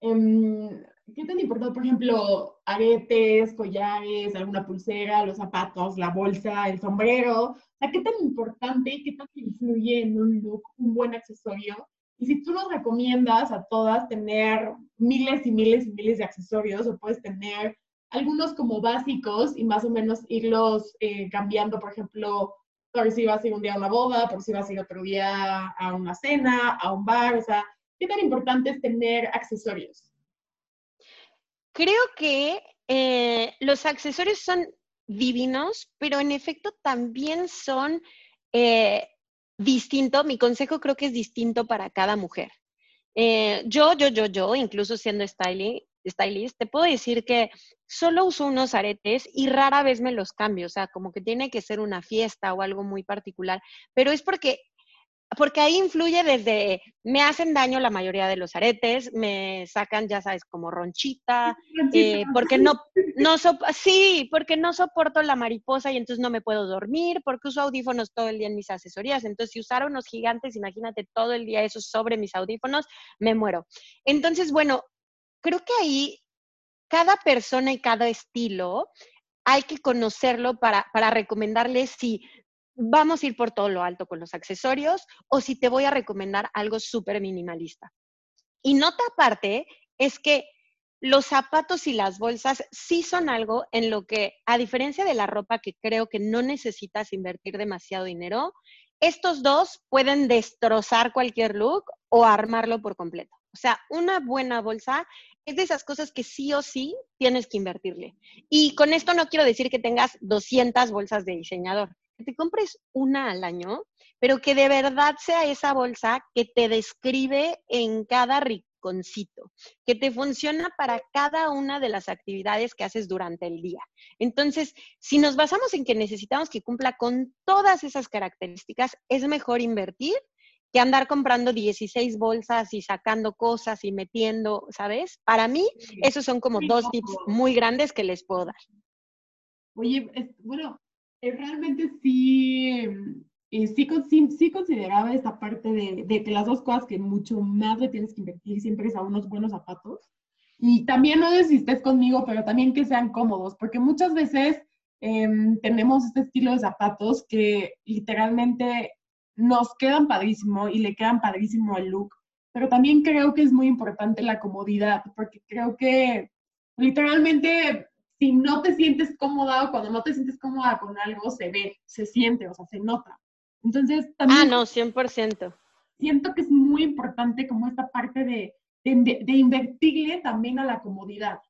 Em, ¿Qué tan importante, por ejemplo, aretes, collares, alguna pulsera, los zapatos, la bolsa, el sombrero? O sea, ¿qué tan importante y qué tan influye en un look un buen accesorio? Y si tú nos recomiendas a todas tener miles y miles y miles de accesorios, o puedes tener algunos como básicos y más o menos irlos eh, cambiando, por ejemplo, por si vas a ir un día a una boda, por si vas a ir otro día a una cena, a un bar, o sea, ¿qué tan importante es tener accesorios? Creo que eh, los accesorios son divinos, pero en efecto también son eh, distintos. Mi consejo creo que es distinto para cada mujer. Eh, yo, yo, yo, yo, incluso siendo stylist, stylist, te puedo decir que solo uso unos aretes y rara vez me los cambio, o sea, como que tiene que ser una fiesta o algo muy particular, pero es porque porque ahí influye desde, me hacen daño la mayoría de los aretes, me sacan, ya sabes, como ronchita, eh, porque no, no, sí, porque no soporto la mariposa y entonces no me puedo dormir, porque uso audífonos todo el día en mis asesorías, entonces si usara unos gigantes, imagínate todo el día eso sobre mis audífonos, me muero. Entonces, bueno, creo que ahí cada persona y cada estilo hay que conocerlo para, para recomendarles si vamos a ir por todo lo alto con los accesorios o si te voy a recomendar algo súper minimalista. Y nota aparte es que los zapatos y las bolsas sí son algo en lo que, a diferencia de la ropa que creo que no necesitas invertir demasiado dinero, estos dos pueden destrozar cualquier look o armarlo por completo. O sea, una buena bolsa es de esas cosas que sí o sí tienes que invertirle. Y con esto no quiero decir que tengas 200 bolsas de diseñador, que te compres una al año, pero que de verdad sea esa bolsa que te describe en cada rinconcito, que te funciona para cada una de las actividades que haces durante el día. Entonces, si nos basamos en que necesitamos que cumpla con todas esas características, es mejor invertir que andar comprando 16 bolsas y sacando cosas y metiendo, ¿sabes? Para mí, esos son como dos tips muy grandes que les puedo dar. Oye, bueno, realmente sí, eh, sí, sí, consideraba esta parte de, de, que las dos cosas que mucho más le tienes que invertir siempre es a unos buenos zapatos. Y también no sé si estés conmigo, pero también que sean cómodos, porque muchas veces em, tenemos este estilo de zapatos que literalmente nos quedan padrísimo y le quedan padrísimo al look, pero también creo que es muy importante la comodidad, porque creo que literalmente si no te sientes cómoda o cuando no te sientes cómoda con algo, se ve, se siente, o sea, se nota. Entonces, también... Ah, no, 100%. Siento que es muy importante como esta parte de, de, de invertirle también a la comodidad.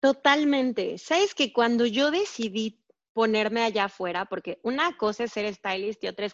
Totalmente. Sabes que cuando yo decidí ponerme allá afuera, porque una cosa es ser stylist y otra,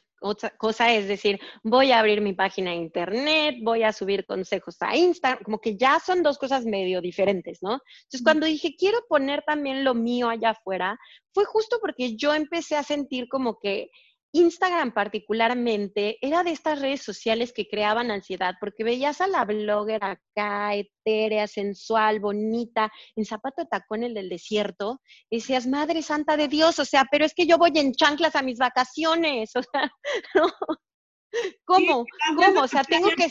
cosa es decir, voy a abrir mi página de internet, voy a subir consejos a Instagram, como que ya son dos cosas medio diferentes, ¿no? Entonces, cuando dije, quiero poner también lo mío allá afuera, fue justo porque yo empecé a sentir como que Instagram particularmente era de estas redes sociales que creaban ansiedad, porque veías a la blogger acá, etérea, sensual, bonita, en zapato de tacón el del desierto, y decías, Madre Santa de Dios, o sea, pero es que yo voy en chanclas a mis vacaciones, o sea, ¿no? ¿Cómo? ¿Cómo? O sea, tengo que...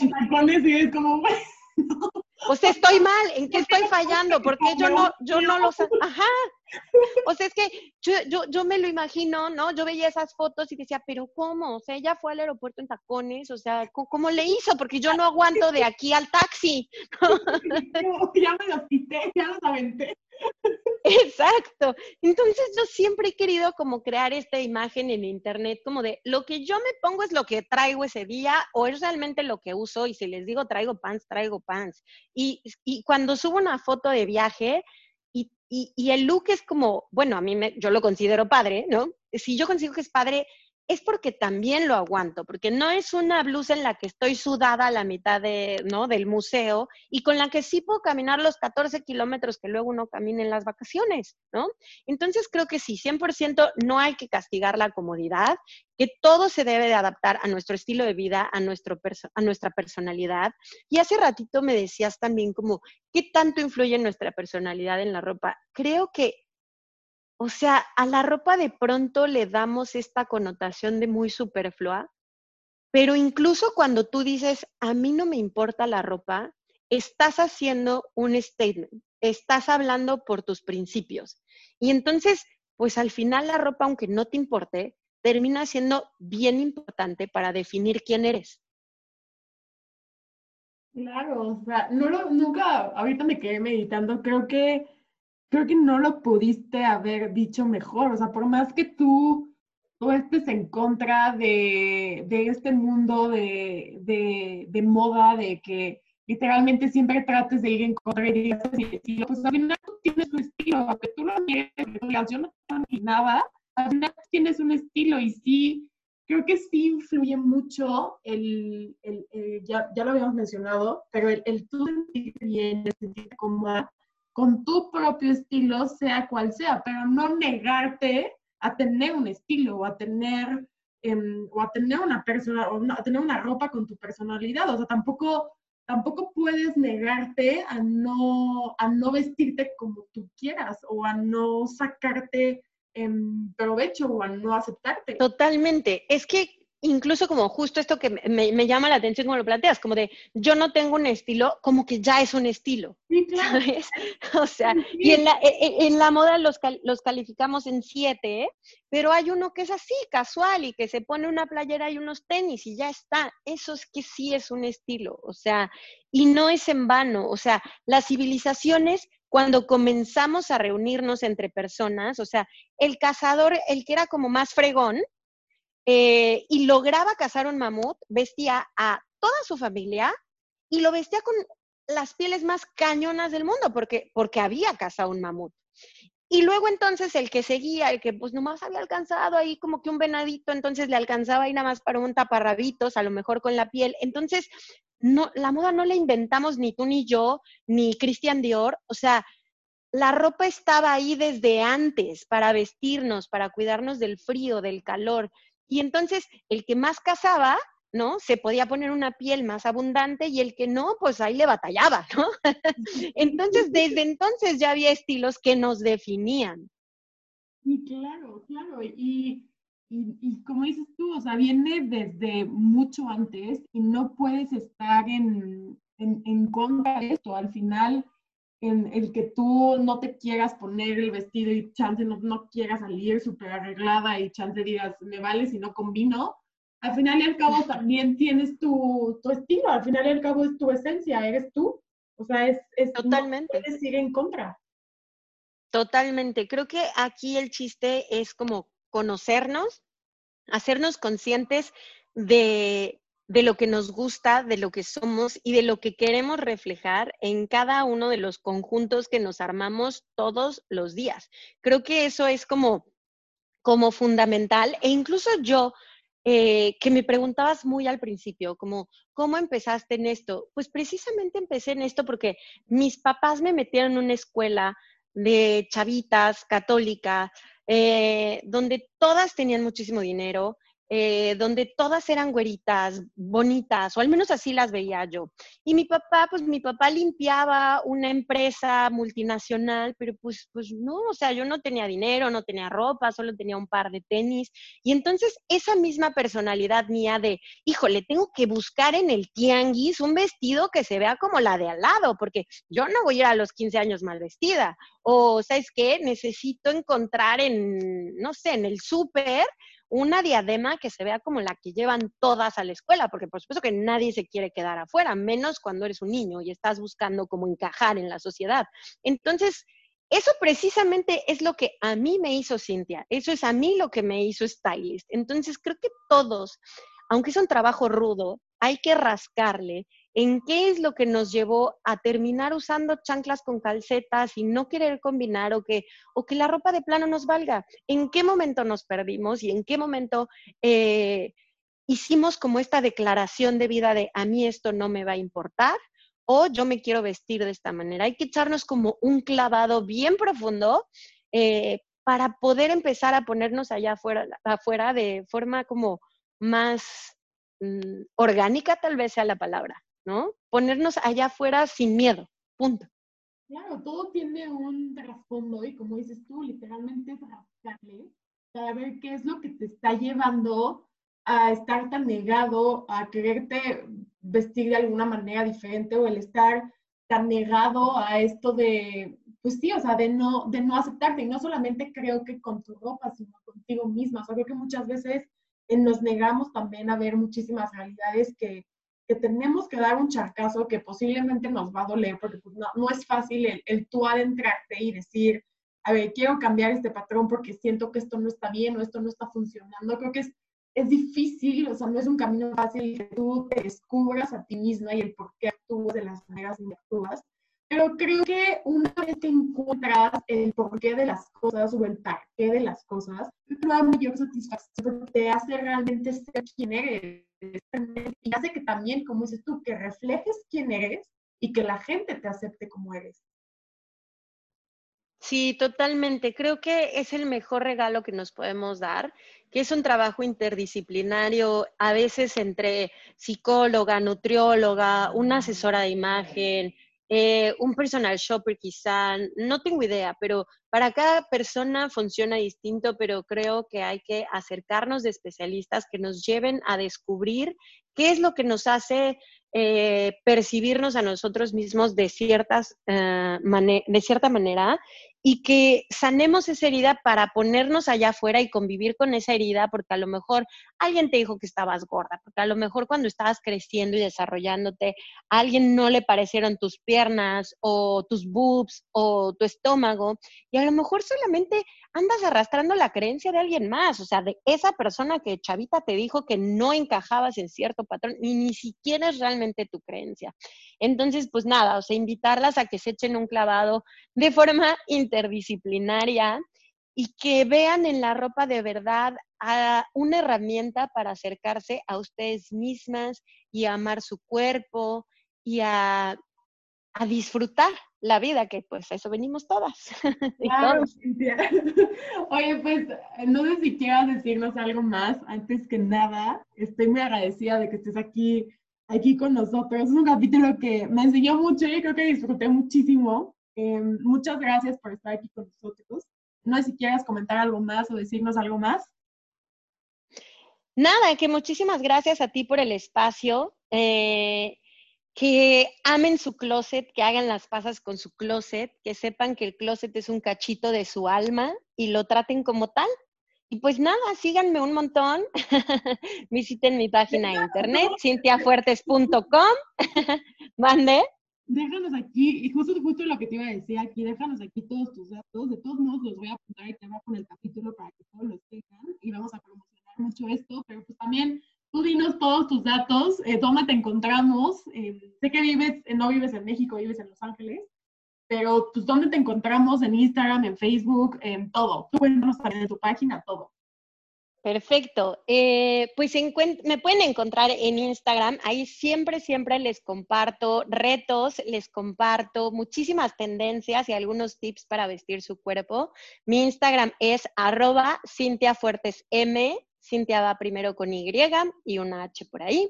O sea, estoy mal, ¿en qué estoy fallando? Porque yo no, yo no lo sé. Ajá. O sea, es que yo, yo, yo me lo imagino, ¿no? Yo veía esas fotos y decía, pero ¿cómo? O sea, ella fue al aeropuerto en tacones, o sea, ¿cómo, le hizo? Porque yo no aguanto de aquí al taxi. ya me los quité, ya los aventé. Exacto. Entonces yo siempre he querido como crear esta imagen en internet, como de lo que yo me pongo es lo que traigo ese día o es realmente lo que uso y si les digo traigo pants, traigo pants. Y, y cuando subo una foto de viaje y, y, el look es como, bueno, a mí me, yo lo considero padre, ¿no? Si yo consigo que es padre, es porque también lo aguanto, porque no es una blusa en la que estoy sudada a la mitad de, ¿no? del museo y con la que sí puedo caminar los 14 kilómetros que luego uno camina en las vacaciones, ¿no? Entonces creo que sí, 100% no hay que castigar la comodidad, que todo se debe de adaptar a nuestro estilo de vida, a, nuestro a nuestra personalidad. Y hace ratito me decías también como, ¿qué tanto influye nuestra personalidad en la ropa? Creo que O sea, a la ropa de pronto le damos esta connotación de muy superflua, pero incluso cuando tú dices, a mí no me importa la ropa, estás haciendo un statement, estás hablando por tus principios. Y entonces, pues al final la ropa, aunque no te importe, termina siendo bien importante para definir quién eres. Claro, o sea, nunca, ahorita me quedé meditando, creo que, creo que no lo pudiste haber dicho mejor, o sea, por más que tú, tú estés en contra de, de este mundo de, de, de, moda, de que literalmente siempre trates de ir en contra y digas estilo, pues al final tú tienes un estilo, aunque tú lo quieres, yo no tengo ni nada, al final tienes un estilo y sí, creo que sí influye mucho el, el, ya, ya, lo habíamos mencionado, pero el, el tú sentirte bien, sentirte cómoda con tu propio estilo, sea cual sea, pero no negarte a tener un estilo o a tener, eh, o a tener una persona, o a tener una ropa con tu personalidad. O sea, tampoco, tampoco puedes negarte a no, a no vestirte como tú quieras o a no sacarte en provecho o a no aceptarte. Totalmente. Es que incluso como justo esto que me, llama la atención como lo planteas, como de yo no tengo un estilo, como que ya es un estilo. Sí, claro. ¿sabes? O sea, y en la, e, e, en la moda los, los calificamos en siete, pero hay uno que es así, casual, y que se pone una playera y unos tenis y ya está. Eso es que sí es un estilo, o sea, y no es en vano, o sea, las civilizaciones cuando comenzamos a reunirnos entre personas, o sea, el cazador, el que era como más fregón, eh, y lograba cazar un mamut, vestía a toda su familia y lo vestía con las pieles más cañonas del mundo, porque, porque había cazado un mamut. Y luego entonces el que seguía, el que pues nomás había alcanzado ahí como que un venadito, entonces le alcanzaba ahí nada más para un taparrabitos, a lo mejor con la piel. Entonces la moda no la inventamos ni tú ni yo, ni Christian Dior, o sea, la ropa estaba ahí desde antes para vestirnos, para cuidarnos del frío, del calor. Y entonces el que más cazaba, ¿no? Se podía poner una piel más abundante y el que no, pues ahí le batallaba, ¿no? entonces, desde entonces ya había estilos que nos definían. Y claro, claro. Y y, como dices tú, o sea, viene desde mucho antes y no puedes estar en, en, contra de esto. Al final, en el que tú no te quieras poner el vestido y chance no, no quieras salir súper arreglada y chance digas, me vale si no combino, al final y al cabo también tienes tu, tu estilo, al final y al cabo es tu esencia, eres tú. O sea, es, es totalmente. No puedes ir en contra. Totalmente. Creo que aquí el chiste es como conocernos, hacernos conscientes de, de lo que nos gusta, de lo que somos y de lo que queremos reflejar en cada uno de los conjuntos que nos armamos todos los días. Creo que eso es como, como fundamental e incluso yo, eh, que me preguntabas muy al principio, como, ¿cómo empezaste en esto? Pues precisamente empecé en esto porque mis papás me metieron en una escuela de chavitas católica, eh, donde todas tenían muchísimo dinero, eh, donde todas eran güeritas, bonitas, o al menos así las veía yo. Y mi papá, pues mi papá limpiaba una empresa multinacional, pero pues, pues no, o sea, yo no tenía dinero, no tenía ropa, solo tenía un par de tenis. Y entonces esa misma personalidad mía de, híjole, tengo que buscar en el tianguis un vestido que se vea como la de al lado, porque yo no voy a ir a los 15 años mal vestida. O, ¿sabes qué? Necesito encontrar en, no sé, en el súper una diadema que se vea como la que llevan todas a la escuela, porque por supuesto que nadie se quiere quedar afuera, menos cuando eres un niño y estás buscando cómo encajar en la sociedad. Entonces, eso precisamente es lo que a mí me hizo Cintia, eso es a mí lo que me hizo stylist. Entonces, creo que todos, aunque es un trabajo rudo, hay que rascarle en qué es lo que nos llevó a terminar usando chanclas con calcetas y no querer combinar o que, o que la ropa de plano nos valga. ¿En qué momento nos perdimos y en qué momento eh, hicimos como esta declaración de vida de a mí esto no me va a importar? o yo me quiero vestir de esta manera. Hay que echarnos como un clavado bien profundo eh, para poder empezar a ponernos allá afuera, de forma como más mm, orgánica, tal vez sea la palabra. ¿No? Ponernos allá afuera sin miedo, punto. Claro, todo tiene un trasfondo y como dices tú, literalmente rascarle para ver qué es lo que te está llevando a estar tan negado, a quererte vestir de alguna manera diferente o el estar tan negado a esto de, pues sí, o sea, de no, de no aceptarte. Y no solamente creo que con tu ropa, sino contigo misma. O sea, creo que muchas veces eh, nos negamos también a ver muchísimas realidades que, que tenemos que dar un charcazo que posiblemente nos va a doler, porque pues, no, no, es fácil el, el tú adentrarte y decir, a ver, quiero cambiar este patrón porque siento que esto no está bien o esto no está funcionando. Creo que es es difícil, o sea, no es un camino fácil que tú te descubras a ti misma y el por qué actúas de las maneras en que actúas, pero creo que una vez que encuentras el porqué de las cosas o el para qué de las cosas, te da mayor satisfacción porque te hace realmente ser quien eres y hace que también, como dices tú, que reflejes quién eres y que la gente te acepte como eres. Sí, totalmente. Creo que es el mejor regalo que nos podemos dar, que es un trabajo interdisciplinario, a veces entre psicóloga, nutrióloga, una asesora de imagen, eh, un personal shopper quizá, no tengo idea, pero para cada persona funciona distinto, pero creo que hay que acercarnos de especialistas que nos lleven a descubrir qué es lo que nos hace eh, percibirnos a nosotros mismos de, ciertas, eh, de cierta manera y que sanemos esa herida para ponernos allá afuera y convivir con esa herida, porque a lo mejor alguien te dijo que estabas gorda, porque a lo mejor cuando estabas creciendo y desarrollándote, a alguien no le parecieron tus piernas o tus boobs o tu estómago, y a lo mejor solamente andas arrastrando la creencia de alguien más, o sea, de esa persona que chavita te dijo que no encajabas en cierto patrón y ni siquiera es realmente tu creencia. Entonces, pues nada, o sea, invitarlas a que se echen un clavado de forma interdisciplinaria y que vean en la ropa de verdad a una herramienta para acercarse a ustedes mismas y a amar su cuerpo y a, a disfrutar la vida, que pues eso venimos todas. Claro, Oye, pues no sé si quieras decirnos algo más. Antes que nada, estoy muy agradecida de que estés aquí aquí con nosotros. Es un capítulo que me enseñó mucho y creo que disfruté muchísimo. Eh, muchas gracias por estar aquí con nosotros. No sé si quieras comentar algo más o decirnos algo más. Nada, que muchísimas gracias a ti por el espacio. Eh, que amen su closet, que hagan las pasas con su closet, que sepan que el closet es un cachito de su alma y lo traten como tal. Y pues nada, síganme un montón. Visiten mi página de internet, cintiafuertes.com. Mande. Déjanos aquí, y justo, justo lo que te iba a decir aquí, déjanos aquí todos tus datos. De todos modos, los voy a apuntar aquí abajo en el capítulo para que todos los tengan y vamos a promocionar mucho esto, pero pues también tú dinos todos tus datos, eh, dónde te encontramos. Eh, sé que vives, no vives en México, vives en Los Ángeles pero pues ¿dónde te encontramos? En Instagram, en Facebook, en todo. Tú cuéntanos también en tu página, todo. Perfecto. Eh, pues me pueden encontrar en Instagram. Ahí siempre, siempre les comparto retos, les comparto muchísimas tendencias y algunos tips para vestir su cuerpo. Mi Instagram es arroba Cintia Fuertes M. Cintia va primero con Y y una H por ahí.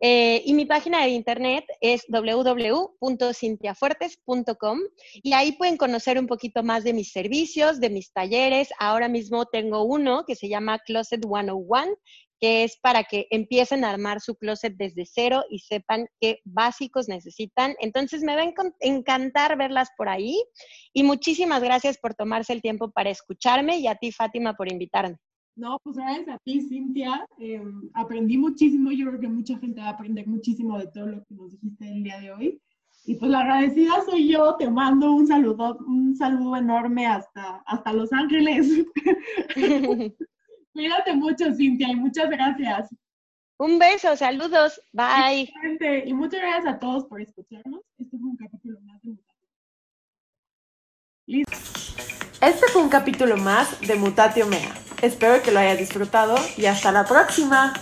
Eh, y mi página de internet es www.cintiafuertes.com y ahí pueden conocer un poquito más de mis servicios, de mis talleres. Ahora mismo tengo uno que se llama Closet 101, que es para que empiecen a armar su closet desde cero y sepan qué básicos necesitan. Entonces me va a encantar verlas por ahí y muchísimas gracias por tomarse el tiempo para escucharme y a ti, Fátima, por invitarme. No, pues gracias a ti, Cintia. Em, aprendí muchísimo. Yo creo que mucha gente va a aprender muchísimo de todo lo que nos dijiste el día de hoy. Y pues la agradecida soy yo. Te mando un saludo, un saludo enorme hasta, hasta Los Ángeles. Cuídate mucho, Cintia, y muchas gracias. Un beso, saludos, bye. Y muchas gracias a todos por escucharnos. Este fue un capítulo más de Listo. Este fue un capítulo más de Mutatio Mea. Espero que lo hayas disfrutado y hasta la próxima.